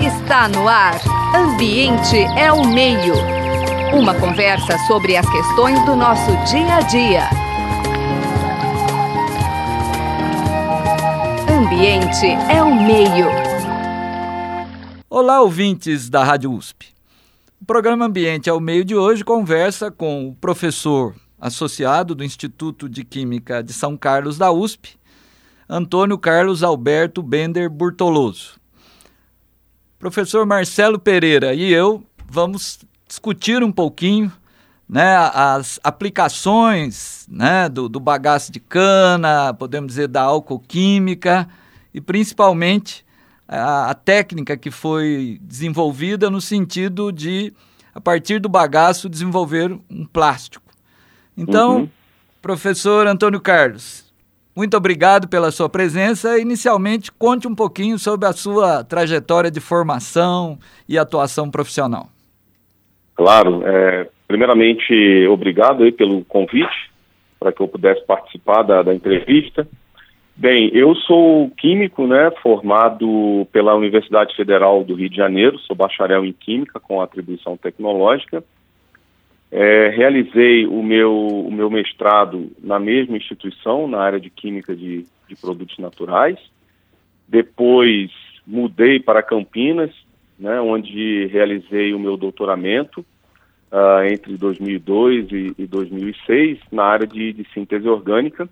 Está no ar. Ambiente é o meio. Uma conversa sobre as questões do nosso dia a dia. Ambiente é o meio. Olá, ouvintes da Rádio USP. O programa Ambiente é o meio de hoje conversa com o professor associado do Instituto de Química de São Carlos da USP, Antônio Carlos Alberto Bender Burtoloso. Professor Marcelo Pereira e eu vamos discutir um pouquinho né, as aplicações né, do, do bagaço de cana, podemos dizer da alcoquímica e principalmente a, a, técnica que foi desenvolvida no sentido de, a partir do bagaço, desenvolver um plástico. Então, uhum. professor Antônio Carlos, muito obrigado pela sua presença. Inicialmente, conte um pouquinho sobre a sua trajetória de formação e atuação profissional. Claro. É, primeiramente, obrigado aí pelo convite para que eu pudesse participar da, da entrevista. Bem, eu sou químico, né, formado pela Universidade Federal do Rio de Janeiro, sou bacharel em Química com atribuição tecnológica. É, realizei o meu, o meu mestrado na mesma instituição, na área de Química de, de Produtos Naturais. Depois mudei para Campinas, né, onde realizei o meu doutoramento uh, entre 2002 e, e, 2006 na área de, de síntese orgânica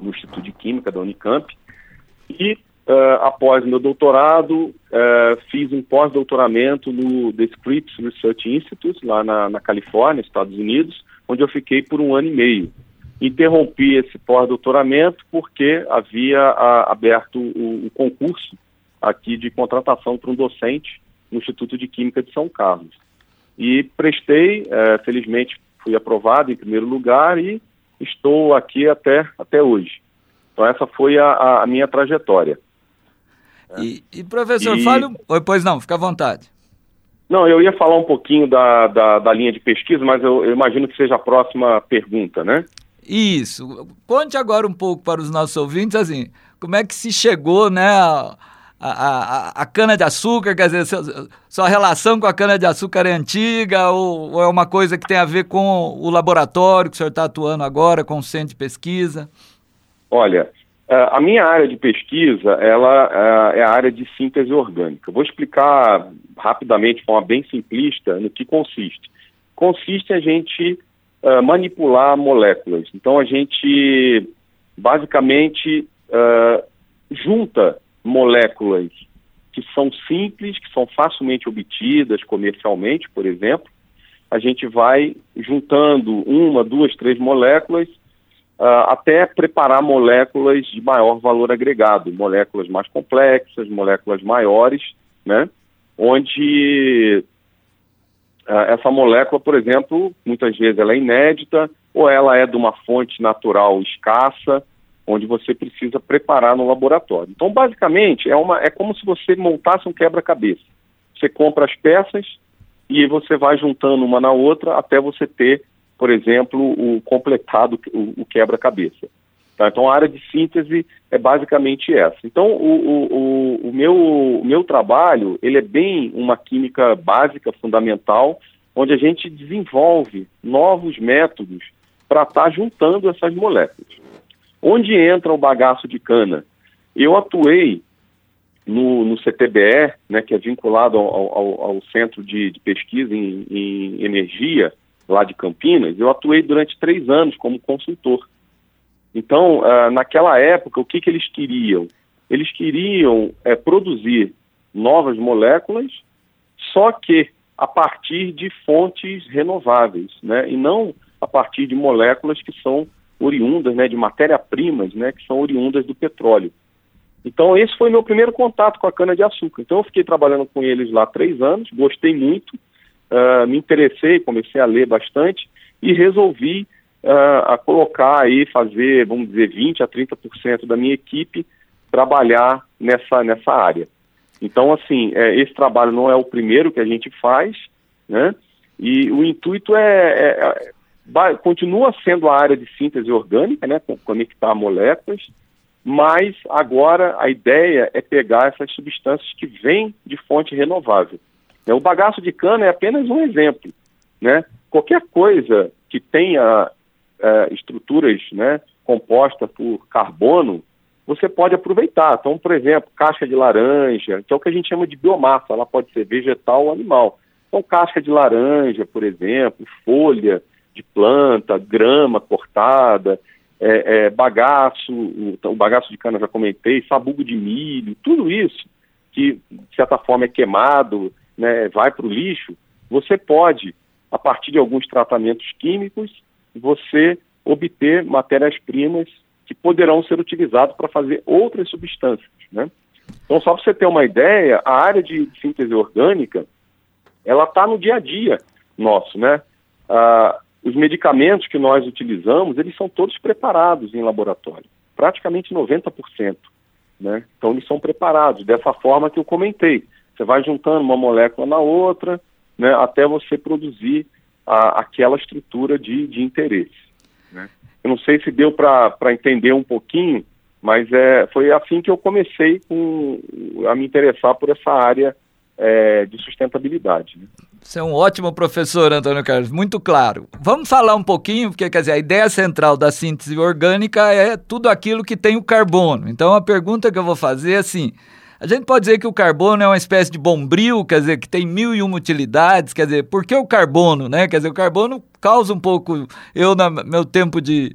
no Instituto de Química da Unicamp. E Uh, após meu doutorado, uh, fiz um pós-doutoramento no The Scripps Research Institute, lá na, na, Califórnia, Estados Unidos, onde eu fiquei por um ano e meio. Interrompi esse pós-doutoramento porque havia a, aberto o, o, concurso aqui de contratação para um docente no Instituto de Química de São Carlos. E prestei, uh, felizmente fui aprovado em primeiro lugar e estou aqui até, até hoje. Então essa foi a, a minha trajetória. E, e professor, e... fale. Oi, pois não, fica à vontade. Não, eu ia falar um pouquinho da, da, da linha de pesquisa, mas eu, eu, imagino que seja a próxima pergunta, né? Isso. Conte agora um pouco para os nossos ouvintes, assim, como é que se chegou, né, a, a, a, cana-de-açúcar, quer dizer, sua, sua, relação com a cana-de-açúcar é antiga ou, ou, é uma coisa que tem a ver com o laboratório que o senhor está atuando agora, com o centro de pesquisa? Olha, a minha área de pesquisa, ela uh, é a área de síntese orgânica. Vou explicar rapidamente, de forma bem simplista, no que consiste. Consiste a gente uh, manipular moléculas. Então, a gente, basicamente, junta moléculas que são simples, que são facilmente obtidas comercialmente, por exemplo. A gente vai juntando uma, duas, três moléculas uh, até preparar moléculas de maior valor agregado, moléculas mais complexas, moléculas maiores, né? Onde uh, essa molécula, por exemplo, muitas vezes ela é inédita ou ela é de uma fonte natural escassa, onde você precisa preparar no laboratório. Então, basicamente, é, uma, é como se você montasse um quebra-cabeça. Você compra as peças e você vai juntando uma na outra até você ter por exemplo, o completado, o, quebra-cabeça. Tá? Então, a área de síntese é basicamente essa. Então, o, o, o, meu, o meu trabalho, ele é bem uma química básica, fundamental, onde a gente desenvolve novos métodos para estar tá juntando essas moléculas. Onde entra o bagaço de cana? Eu atuei no, no CTBE, né, que é vinculado ao, ao, ao Centro de, de Pesquisa em, em Energia, lá de Campinas, eu atuei durante três anos como consultor. Então, uh, naquela época, o que, que eles queriam? Eles queriam é, produzir novas moléculas, só que a partir de fontes renováveis, né? E não a partir de moléculas que são oriundas, né? De matéria-primas, né? Que são oriundas do petróleo. Então, esse foi meu primeiro contato com a cana-de-açúcar. Então, eu fiquei trabalhando com eles lá três anos, gostei muito, uh, me interessei, comecei a ler bastante e resolvi uh, a colocar aí, fazer, vamos dizer, 20 a 30% da minha equipe trabalhar nessa, nessa área. Então, assim, é, esse trabalho não é o primeiro que a gente faz, né? E o intuito é, é, é continua sendo a área de síntese orgânica, né? Conectar moléculas, mas agora a ideia é pegar essas substâncias que vêm de fonte renovável. O bagaço de cana é apenas um exemplo. Né? Qualquer coisa que tenha uh, estruturas né, compostas por carbono, você pode aproveitar. Então, por exemplo, casca de laranja, que é o que a gente chama de biomassa, ela pode ser vegetal ou animal. Então, casca de laranja, por exemplo, folha de planta, grama cortada, é, é, bagaço, o, o, bagaço de cana já comentei, sabugo de milho, tudo isso que, de certa forma, é queimado, né, vai para o lixo, você pode, a partir de alguns tratamentos químicos, você obter matérias-primas que poderão ser utilizadas para fazer outras substâncias. Né? Então, só para você ter uma ideia, a área de síntese orgânica, ela está no dia a dia nosso, né? Ah, os medicamentos que nós utilizamos, eles são todos preparados em laboratório, praticamente 90%. Né? Então, eles são preparados dessa forma que eu comentei. Você vai juntando uma molécula na outra, né, até você produzir a, aquela estrutura de, de interesse. Né? Eu não sei se deu para entender um pouquinho, mas é, foi assim que eu comecei com, a me interessar por essa área é, de sustentabilidade. Né? Você é um ótimo professor, Antônio Carlos, muito claro. Vamos falar um pouquinho, porque quer dizer, a ideia central da síntese orgânica é tudo aquilo que tem o carbono. Então a pergunta que eu vou fazer é assim: a gente pode dizer que o carbono é uma espécie de bombril, quer dizer, que tem mil e uma utilidades, quer dizer, por que o carbono, né? Quer dizer, o carbono causa um pouco, eu no meu tempo de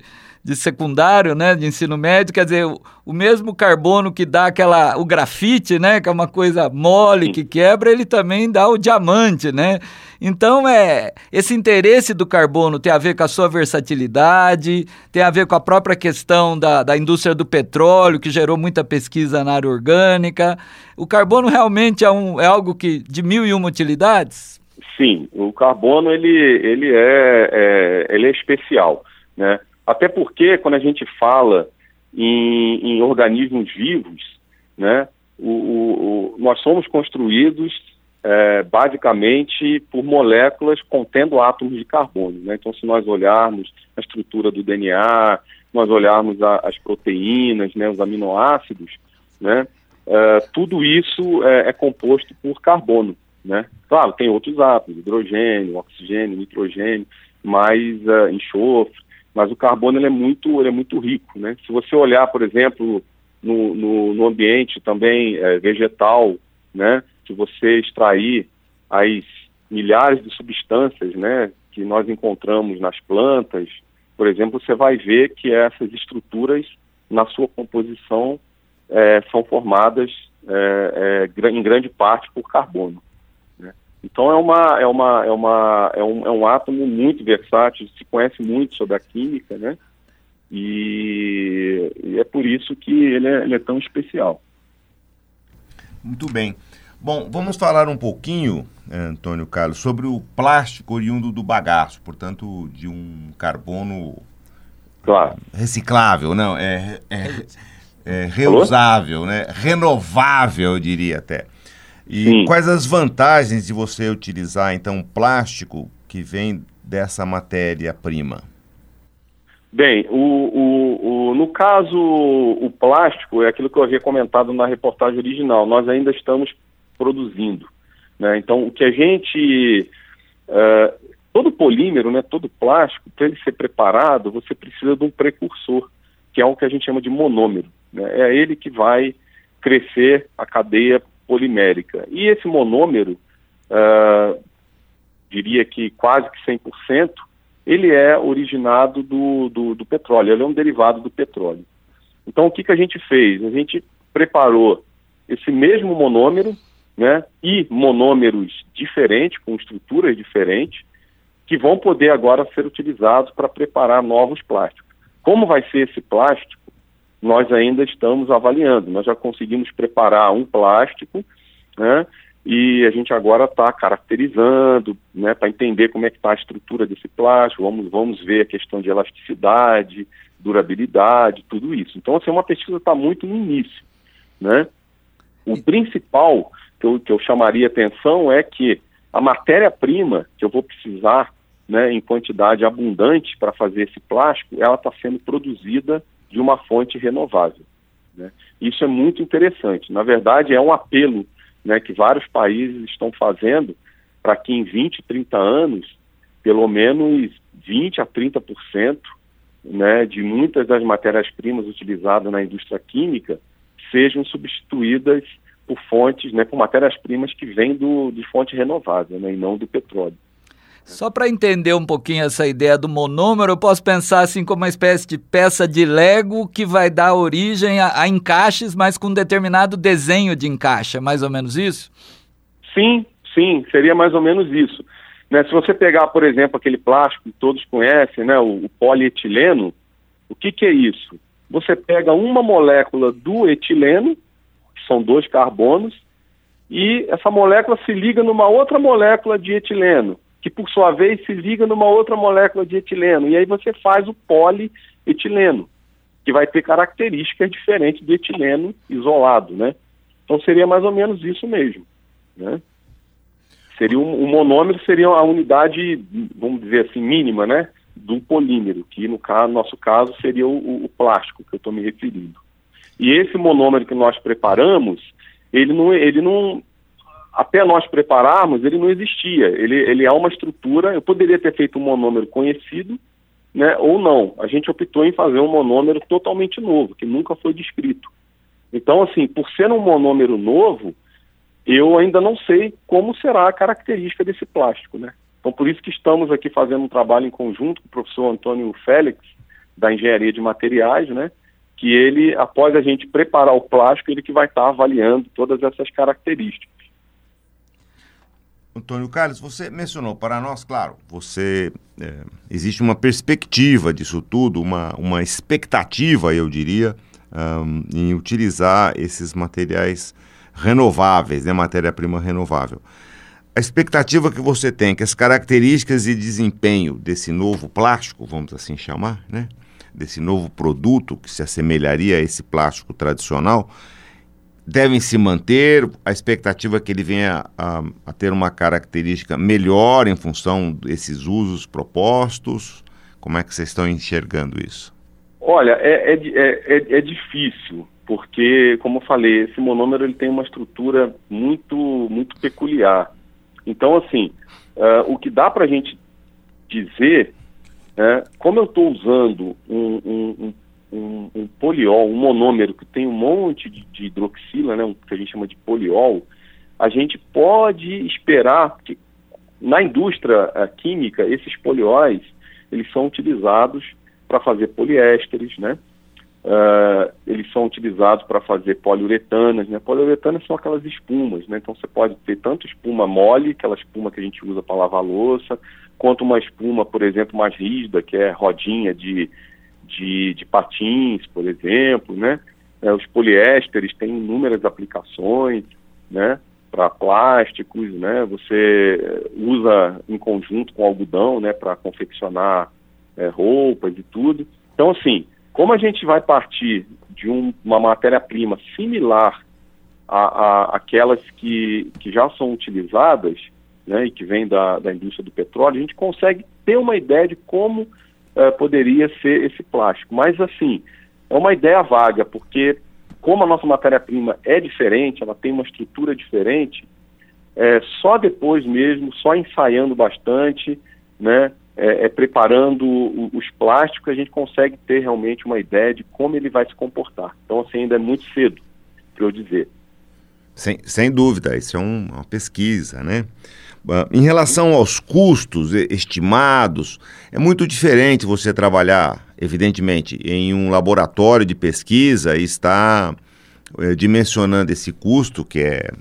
de secundário, né, de ensino médio, quer dizer, o, o, mesmo carbono que dá aquela o grafite, né, que é uma coisa mole que quebra, ele também dá o diamante, né? Então é esse interesse do carbono tem a ver com a sua versatilidade, tem a ver com a própria questão da, da indústria do petróleo que gerou muita pesquisa na área orgânica. O carbono realmente é, um, é algo que de mil e uma utilidades. Sim, o carbono ele ele é, é ele é especial, né? Até porque, quando a gente fala em, em organismos vivos, né, o, o, o, nós somos construídos é, basicamente por moléculas contendo átomos de carbono. Né? Então, se nós olharmos a estrutura do DNA, nós olharmos a, as proteínas, né, os aminoácidos, né, é, tudo isso é, é, composto por carbono. Né? Claro, tem outros átomos, hidrogênio, oxigênio, nitrogênio, mais uh, enxofre, mas o carbono ele é muito ele é muito rico, né? Se você olhar, por exemplo, no, no, no ambiente também é, vegetal, né? Se você extrair as milhares de substâncias, né? Que nós encontramos nas plantas, por exemplo, você vai ver que essas estruturas na sua composição é, são formadas é, é, em grande parte por carbono. Então é uma é uma é uma é um, é um átomo muito versátil, se conhece muito sobre a química, né? E, e é por isso que ele é, ele é tão especial. Muito bem. Bom, vamos falar um pouquinho, Antônio Carlos, sobre o plástico oriundo do bagaço, portanto, de um carbono claro. reciclável, não, é, é, é reusável, né? renovável, eu diria até. E Sim. quais as vantagens de você utilizar, então, plástico que vem dessa matéria-prima? Bem, o, o, o, no caso, o plástico é aquilo que eu havia comentado na reportagem original. Nós ainda estamos produzindo. Né? Então, o que a gente. Uh, todo polímero, né, todo plástico, para ele ser preparado, você precisa de um precursor, que é o que a gente chama de monômero. Né? É ele que vai crescer a cadeia polimérica. E esse monômero, uh, diria que quase que 100%, ele é originado do, do, do, petróleo, ele é um derivado do petróleo. Então, o que, que a gente fez? A gente preparou esse mesmo monômero, né, e monômeros diferentes, com estruturas diferentes, que vão poder agora ser utilizados para preparar novos plásticos. Como vai ser esse plástico? nós ainda estamos avaliando. Nós já conseguimos preparar um plástico, né? E a gente agora está caracterizando, né, para entender como é que está a estrutura desse plástico. Vamos, vamos ver a questão de elasticidade, durabilidade, tudo isso. Então, assim, uma pesquisa está muito no início, né? O principal que eu, que eu chamaria atenção é que a matéria-prima que eu vou precisar, né, em quantidade abundante para fazer esse plástico, ela está sendo produzida de uma fonte renovável. Né? Isso é muito interessante. Na verdade, é um apelo né, que vários países estão fazendo para que em 20, 30 anos, pelo menos 20 a 30% né, de muitas das matérias-primas utilizadas na indústria química sejam substituídas por fontes, né, por matérias-primas que vêm do, de fonte renovável né, e não do petróleo. Só para entender um pouquinho essa ideia do monômero, eu posso pensar assim como uma espécie de peça de Lego que vai dar origem a, a encaixes, mas com um determinado desenho de encaixe, é mais ou menos isso? Sim, sim, seria mais ou menos isso. Né, se você pegar, por exemplo, aquele plástico que todos conhecem, né, o, o polietileno, o que, que é isso? Você pega uma molécula do etileno, são dois carbonos, e essa molécula se liga numa outra molécula de etileno que por sua vez se liga numa outra molécula de etileno. E aí você faz o polietileno, que vai ter características diferentes do etileno isolado, né? Então seria mais ou menos isso mesmo, né? Seria um, um monômero seria a unidade, vamos dizer assim, mínima, né? Do polímero, que no caso, nosso caso seria o, o plástico que eu estou me referindo. E esse monômero que nós preparamos, ele não, ele não, até nós prepararmos, ele não existia. Ele, ele é uma estrutura, eu poderia ter feito um monômero conhecido, né, ou não. A gente optou em fazer um monômero totalmente novo, que nunca foi descrito. Então, assim, por ser um monômero novo, eu ainda não sei como será a característica desse plástico, né? Então, por isso que estamos aqui fazendo um trabalho em conjunto com o professor Antônio Félix, da Engenharia de Materiais, né? Que ele, após a gente preparar o plástico, ele que vai estar avaliando todas essas características. Antônio Carlos, você mencionou para nós, claro, você é, existe uma perspectiva disso tudo, uma, uma expectativa, eu diria, um, em utilizar esses materiais renováveis, né, matéria-prima renovável. A expectativa que você tem, que as características e desempenho desse novo plástico, vamos assim chamar, né, desse novo produto que se assemelharia a esse plástico tradicional, devem se manter, a expectativa é que ele venha a, a, ter uma característica melhor em função desses usos propostos? Como é que vocês estão enxergando isso? Olha, é, é, é, é difícil, porque, como eu falei, esse monômero ele tem uma estrutura muito, muito peculiar. Então, assim, uh, o que dá para a gente dizer, né, como eu estou usando um, um, um um, poliol, um monômero que tem um monte de, de hidroxila, né, que a gente chama de poliol, a gente pode esperar que na indústria uh, química esses polióis eles são utilizados para fazer poliésteres, né? Uh, eles são utilizados para fazer poliuretanas, né? Poliuretanas são aquelas espumas, né? Então você pode ter tanto espuma mole, aquela espuma que a gente usa para lavar louça, quanto uma espuma, por exemplo, mais rígida, que é rodinha de de, de patins, por exemplo, né? É, os poliésteres têm inúmeras aplicações, né? Para plásticos, né? Você usa em conjunto com algodão, né? Para confeccionar é, roupas e tudo. Então, assim, como a gente vai partir de um, uma matéria-prima similar aquelas que, que já são utilizadas, né, e que vem da, da indústria do petróleo, a gente consegue ter uma ideia de como uh, poderia ser esse plástico. Mas, assim, é uma ideia vaga, porque como a nossa matéria-prima é diferente, ela tem uma estrutura diferente, é, só depois mesmo, só ensaiando bastante, né, é, é, preparando os plásticos, a gente consegue ter realmente uma ideia de como ele vai se comportar. Então, assim, ainda é muito cedo para eu dizer. Sem, sem dúvida, isso é um, uma pesquisa, né? Ah, em relação aos custos estimados, é muito diferente você trabalhar, evidentemente, em um laboratório de pesquisa e estar é, dimensionando esse custo, que é,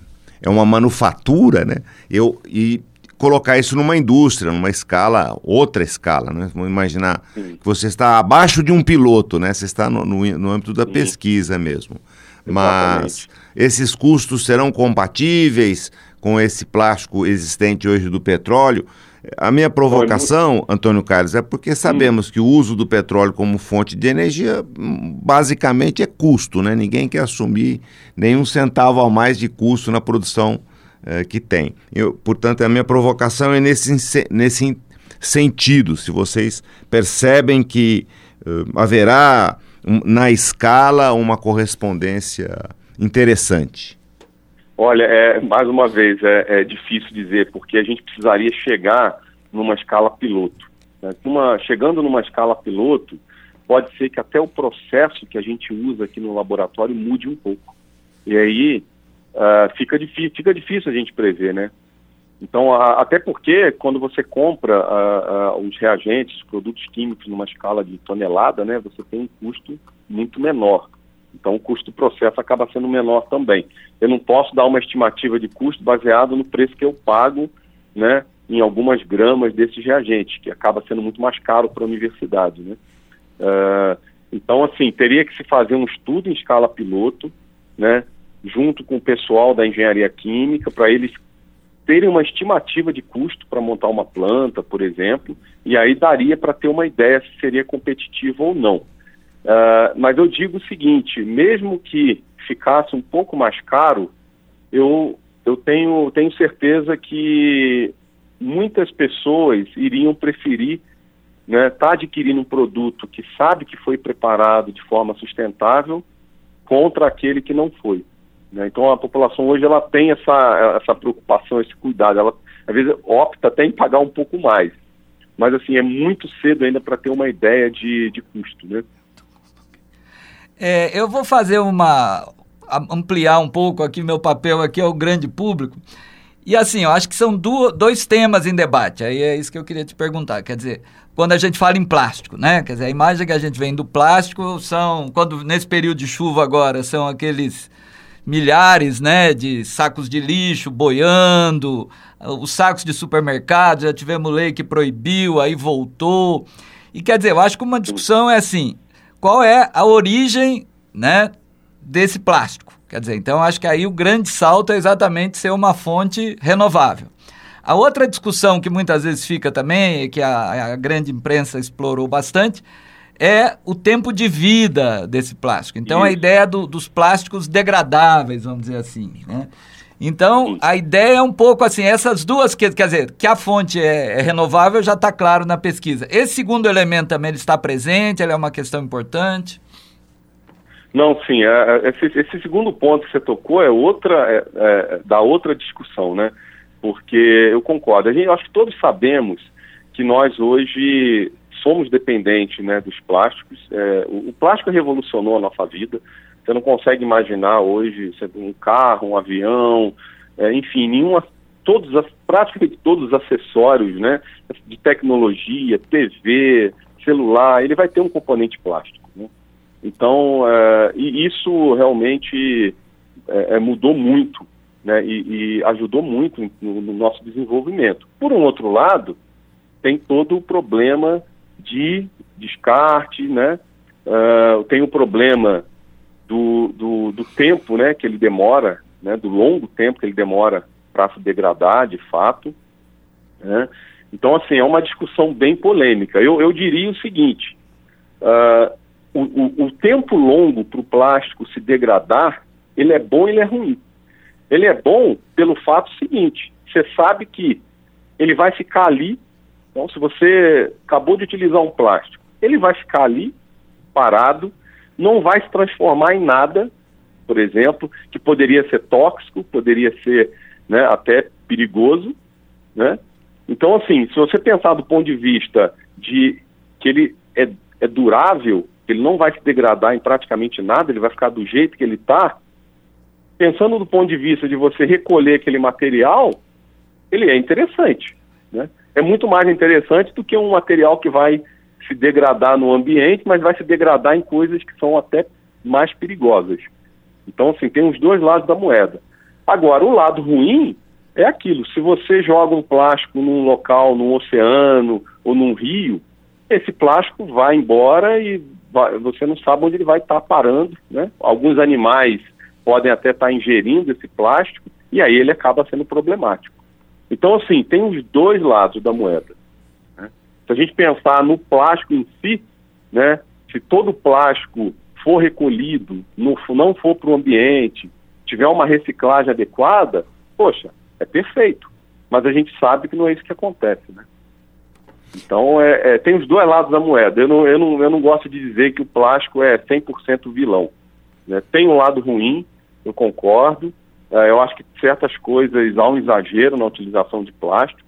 é uma manufatura, né? Eu, e colocar isso numa indústria, numa escala, outra escala, né? Vamos imaginar Sim. que você está abaixo de um piloto, né? Você está no, no, no âmbito da Sim. pesquisa mesmo. Mas esses custos serão compatíveis com esse plástico existente hoje do petróleo? A minha provocação, Antônio Carlos, é porque sabemos hum. que o uso do petróleo como fonte de energia basicamente é custo, né? Ninguém quer assumir nenhum centavo a mais de custo na produção eh, que tem. Eu, portanto, a minha provocação é nesse, nesse sentido. Se vocês percebem que uh, haverá um, na escala, uma correspondência interessante? Olha, é, mais uma vez, é, é difícil dizer, porque a gente precisaria chegar numa escala piloto. Né? Uma, chegando numa escala piloto, pode ser que até o processo que a gente usa aqui no laboratório mude um pouco. E aí uh, fica, fica difícil a gente prever, né? Então, a, até porque quando você compra uh, uh, os reagentes, os produtos químicos numa escala de tonelada, né, você tem um custo muito menor. Então, o custo do processo acaba sendo menor também. Eu não posso dar uma estimativa de custo baseado no preço que eu pago, né, em algumas gramas desses reagentes, que acaba sendo muito mais caro para a universidade, né. Uh, então, assim, teria que se fazer um estudo em escala piloto, né, junto com o pessoal da engenharia química, para eles terem uma estimativa de custo para montar uma planta, por exemplo, e aí daria para ter uma ideia se seria competitivo ou não. Uh, mas eu digo o seguinte: mesmo que ficasse um pouco mais caro, eu, eu tenho, tenho certeza que muitas pessoas iriam preferir estar né, tá adquirindo um produto que sabe que foi preparado de forma sustentável contra aquele que não foi. Né? Então a população hoje ela tem essa, essa preocupação, esse cuidado. Ela às vezes opta até em pagar um pouco mais. Mas assim, é muito cedo ainda para ter uma ideia de, de custo. Né? É, eu vou fazer uma. ampliar um pouco aqui meu papel aqui ao grande público. E assim, eu acho que são do, dois temas em debate. Aí é isso que eu queria te perguntar. Quer dizer, quando a gente fala em plástico, né? Quer dizer, a imagem que a gente vem do plástico são, quando nesse período de chuva agora, são aqueles milhares, né, de sacos de lixo boiando, os sacos de supermercado, já tivemos lei que proibiu, aí voltou. E quer dizer, eu acho que uma discussão é assim, qual é a origem, né, desse plástico? Quer dizer, então acho que aí o grande salto é exatamente ser uma fonte renovável. A outra discussão que muitas vezes fica também, que a, a grande imprensa explorou bastante, é o tempo de vida desse plástico. Então, Isso. a ideia do, dos plásticos degradáveis, vamos dizer assim, né? Então, a ideia é um pouco assim, essas duas, quer dizer, que a fonte é, é renovável já está claro na pesquisa. Esse segundo elemento também ele está presente, ele é uma questão importante? Não, sim, é, é, esse, esse, segundo ponto que você tocou é outra, é, é, da outra discussão, né? Porque eu concordo, a gente, acho que todos sabemos que nós hoje somos dependentes né, dos plásticos. É, o, o, plástico revolucionou a nossa vida. Você não consegue imaginar hoje um carro, um avião, é, enfim, nenhuma, todos as, praticamente todos os acessórios né, de tecnologia, TV, celular, ele vai ter um componente plástico. Né? Então, é, e isso realmente é, é, mudou muito né, e, e ajudou muito no, no nosso desenvolvimento. Por um outro lado, tem todo o problema de descarte, né? Uh, tem o problema do, do, do, tempo, né, que ele demora, né, do longo tempo que ele demora para se degradar, de fato. Né? Então, assim, é uma discussão bem polêmica. Eu, eu diria o seguinte: uh, o, o, o tempo longo para o plástico se degradar, ele é bom e ele é ruim. Ele é bom pelo fato seguinte: você sabe que ele vai ficar ali então, se você acabou de utilizar um plástico, ele vai ficar ali, parado, não vai se transformar em nada, por exemplo, que poderia ser tóxico, poderia ser né, até perigoso, né? Então, assim, se você pensar do ponto de vista de que ele é, é durável, ele não vai se degradar em praticamente nada, ele vai ficar do jeito que ele está, pensando do ponto de vista de você recolher aquele material, ele é interessante, né? é muito mais interessante do que um material que vai se degradar no ambiente, mas vai se degradar em coisas que são até mais perigosas. Então, assim, tem os dois lados da moeda. Agora, o lado ruim é aquilo: se você joga um plástico num local, num oceano ou num rio, esse plástico vai embora e vai, você não sabe onde ele vai estar parando. Né? Alguns animais podem até estar ingerindo esse plástico e aí ele acaba sendo problemático. Então, assim, tem os dois lados da moeda. Se a gente pensar no plástico em si, né, se todo plástico for recolhido, no, não for para o ambiente, tiver uma reciclagem adequada, poxa, é perfeito. Mas a gente sabe que não é isso que acontece, né? Então, é, é, tem os dois lados da moeda. Eu não, eu, não, eu não gosto de dizer que o plástico é 100% vilão. Né? Tem um lado ruim, eu concordo. É, eu acho que certas coisas há um exagero na utilização de plástico.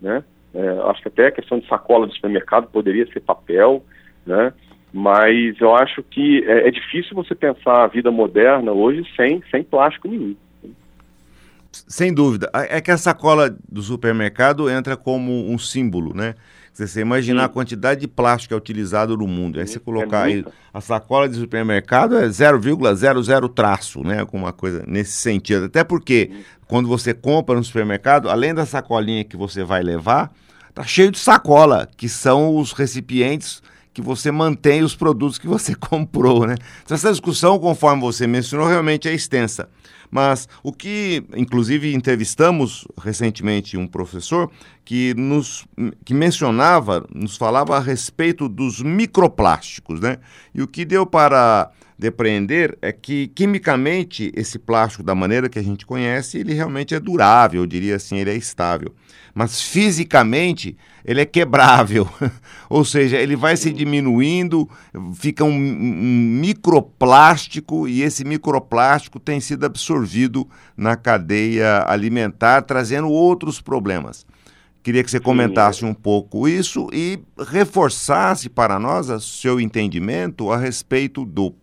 Né? É, acho que até a questão de sacola do supermercado poderia ser papel. Né? Mas eu acho que é, é difícil você pensar a vida moderna hoje sem, sem plástico nenhum. Sem dúvida. É que a sacola do supermercado entra como um símbolo, né? Se você imaginar Sim. a quantidade de plástico que é utilizado no mundo, aí você colocar aí a sacola de supermercado é 0,00 traço, né? Alguma coisa nesse sentido. Até porque quando você compra no supermercado, além da sacolinha que você vai levar, tá cheio de sacola, que são os recipientes que você mantém os produtos que você comprou, né? Então, essa discussão, conforme você mencionou, realmente é extensa. Mas o que, inclusive, entrevistamos recentemente um professor que nos que mencionava, nos falava a respeito dos microplásticos, né? E o que deu para depreender é que quimicamente esse plástico da maneira que a gente conhece, ele realmente é durável, eu diria assim, ele é estável mas fisicamente ele é quebrável, ou seja, ele vai se diminuindo, fica um, um, microplástico e esse microplástico tem sido absorvido na cadeia alimentar, trazendo outros problemas. Queria que você comentasse um pouco isso e reforçasse para nós o seu entendimento a respeito do,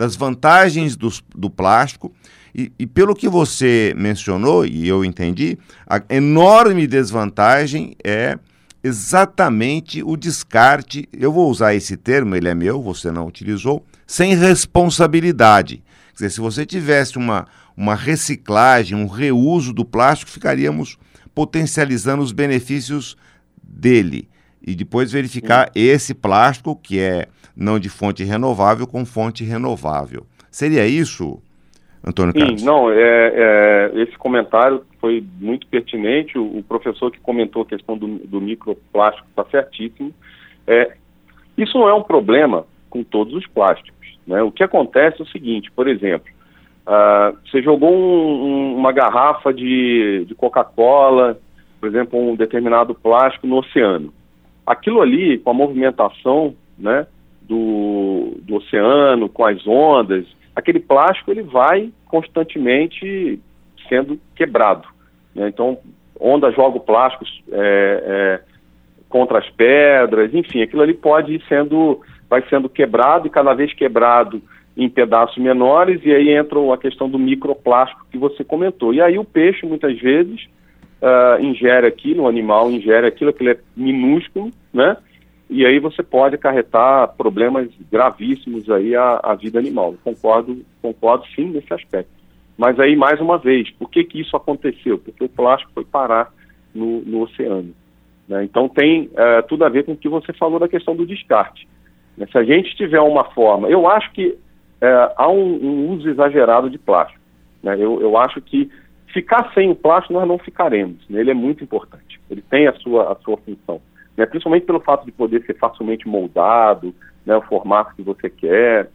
das vantagens do, do plástico e, e, pelo que você mencionou, e eu entendi, a enorme desvantagem é exatamente o descarte. Eu vou usar esse termo, ele é meu, você não utilizou, sem responsabilidade. Quer dizer, se você tivesse uma, uma reciclagem, um reuso do plástico, ficaríamos potencializando os benefícios dele. E depois verificar Sim. esse plástico, que é não de fonte renovável, com fonte renovável. Seria isso? Antônio Sim, Carlos. não, é, é, esse comentário foi muito pertinente. O, o, professor que comentou a questão do, do microplástico está certíssimo. É, isso não é um problema com todos os plásticos. Né? O que acontece é o seguinte, por exemplo, uh, você jogou um, um, uma garrafa de, de Coca-Cola, por exemplo, um determinado plástico no oceano. Aquilo ali, com a movimentação né, do, do oceano, com as ondas, aquele plástico ele vai constantemente sendo quebrado. Né? Então, onda joga o plástico é, é, contra as pedras, enfim, aquilo ali pode ir sendo, vai sendo quebrado e cada vez quebrado em pedaços menores, e aí entra a questão do microplástico que você comentou. E aí o peixe, muitas vezes, uh, ingere aquilo, o animal ingere aquilo, aquilo é minúsculo, né? e aí você pode acarretar problemas gravíssimos aí à, à vida animal. concordo, concordo sim nesse aspecto. Mas aí, mais uma vez, por que, que isso aconteceu? Porque o plástico foi parar no, no oceano. Né? Então tem é, tudo a ver com o que você falou da questão do descarte. Né? Se a gente tiver uma forma, eu acho que é, há um, um, uso exagerado de plástico. Né? Eu, eu acho que ficar sem o plástico nós não ficaremos. Né? Ele é muito importante. Ele tem a sua, a sua função né, principalmente pelo fato de poder ser facilmente moldado, né, o formato que você quer.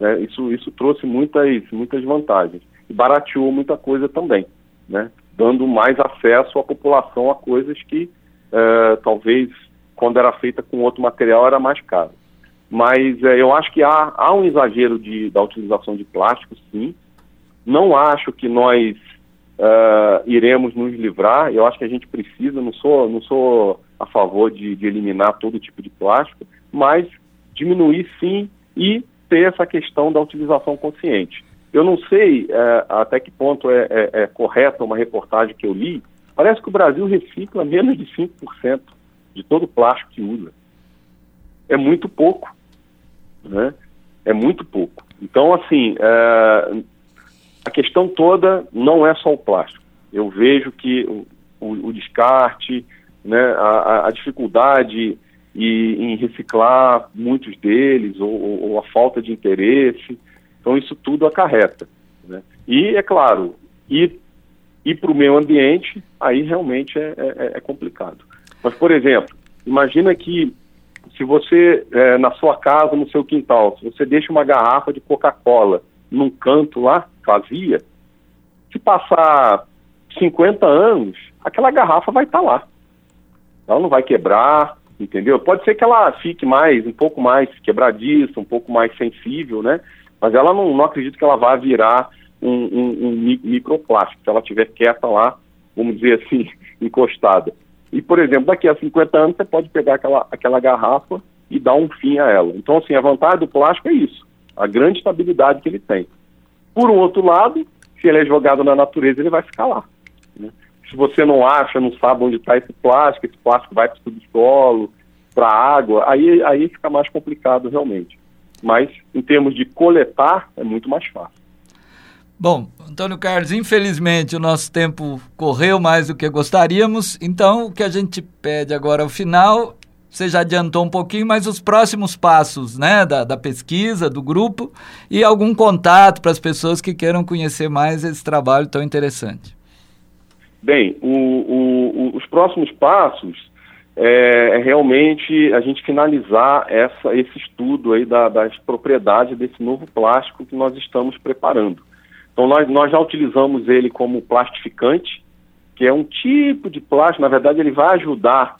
Né, isso, isso trouxe muitas, muitas vantagens. E barateou muita coisa também, né, dando mais acesso à população a coisas que é, talvez, quando era feita com outro material, era mais caro. Mas é, eu acho que há, há um exagero de, da utilização de plástico, sim. Não acho que nós uh, iremos nos livrar. Eu acho que a gente precisa, não sou, não sou a favor de, de eliminar todo tipo de plástico, mas diminuir sim e ter essa questão da utilização consciente. Eu não sei é, até que ponto é, é, é, correta uma reportagem que eu li. Parece que o Brasil recicla menos de 5% de todo o plástico que usa. É muito pouco. Né? É muito pouco. Então, assim, é, a questão toda não é só o plástico. Eu vejo que o, o, o descarte, né, a, a dificuldade e, em reciclar muitos deles, ou, ou, a falta de interesse. Então, isso tudo acarreta. Né? E, é claro, ir, ir para o meio ambiente, aí realmente é, é, é, complicado. Mas, por exemplo, imagina que se você, é, na sua casa, no seu quintal, se você deixa uma garrafa de Coca-Cola num canto lá, vazia, se passar 50 anos, aquela garrafa vai estar tá lá ela não vai quebrar, entendeu? Pode ser que ela fique mais, um pouco mais quebradiça, um pouco mais sensível, né? Mas ela não, não acredito que ela vá virar um, um, um microplástico, se ela estiver quieta lá, vamos dizer assim, encostada. E, por exemplo, daqui a 50 anos você pode pegar aquela, aquela garrafa e dar um fim a ela. Então, assim, a vantagem do plástico é isso, a grande estabilidade que ele tem. Por um outro lado, se ele é jogado na natureza, ele vai ficar lá. Né? Se você não acha, não sabe onde está esse plástico, esse plástico vai para o subsolo, para a água, aí, aí fica mais complicado realmente. Mas, em termos de coletar, é muito mais fácil. Bom, Antônio Carlos, infelizmente o nosso tempo correu mais do que gostaríamos, então o que a gente pede agora ao final, você já adiantou um pouquinho, mas os próximos passos né, da, da pesquisa, do grupo e algum contato para as pessoas que queiram conhecer mais esse trabalho tão interessante. Bem, o, o, os próximos passos é, é, realmente a gente finalizar essa, esse estudo aí da, das propriedades desse novo plástico que nós estamos preparando. Então nós, nós já utilizamos ele como plastificante, que é um tipo de plástico, na verdade ele vai ajudar,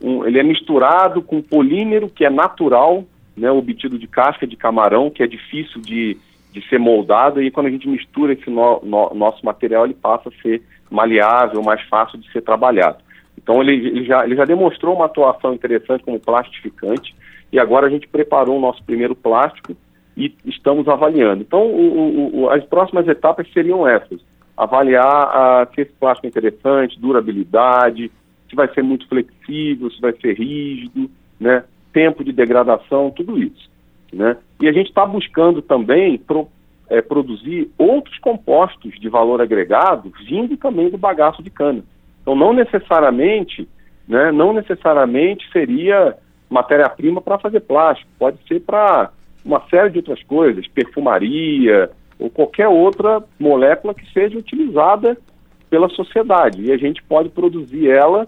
um, ele é misturado com polímero que é natural, né, obtido de casca de camarão, que é difícil de, de ser moldado, e quando a gente mistura esse no, no, nosso material, ele passa a ser maleável, mais fácil de ser trabalhado. Então ele, ele, já, ele já demonstrou uma atuação interessante como plastificante, e agora a gente preparou o nosso primeiro plástico, e estamos avaliando. Então, o, o, as próximas etapas seriam essas: avaliar a, se esse plástico é interessante, durabilidade, se vai ser muito flexível, se vai ser rígido, né? tempo de degradação, tudo isso. Né? E a gente está buscando também pro, é, produzir outros compostos de valor agregado vindo também do bagaço de cana. Então, não necessariamente, né, não necessariamente seria matéria-prima para fazer plástico, pode ser para uma série de outras coisas, perfumaria ou qualquer outra molécula que seja utilizada pela sociedade. E a gente pode produzir ela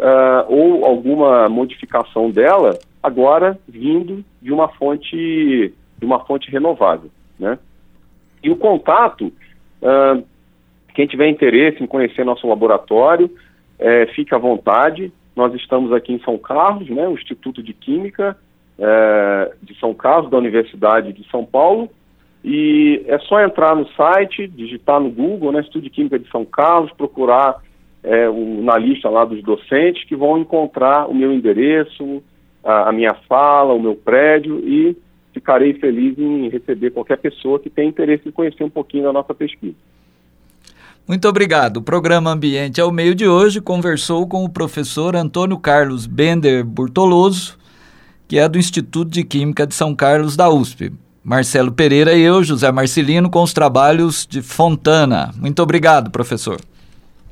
uh, ou alguma modificação dela agora vindo de uma fonte de uma fonte renovável, né? E o contato, uh, quem tiver interesse em conhecer nosso laboratório, é, fique à vontade. Nós estamos aqui em São Carlos, né, o Instituto de Química, é, de São Carlos, da Universidade de São Paulo. E é só entrar no site, digitar no Google, né, de Química de São Carlos, procurar é, o, na lista lá dos docentes que vão encontrar o meu endereço, a, a, minha sala, o meu prédio e ficarei feliz em receber qualquer pessoa que tenha interesse em conhecer um pouquinho da nossa pesquisa. Muito obrigado. O programa Ambiente ao Meio de hoje conversou com o professor Antônio Carlos Bender Burtoloso, que é do Instituto de Química de São Carlos da USP. Marcelo Pereira e eu, José Marcelino, com os trabalhos de Fontana. Muito obrigado, professor.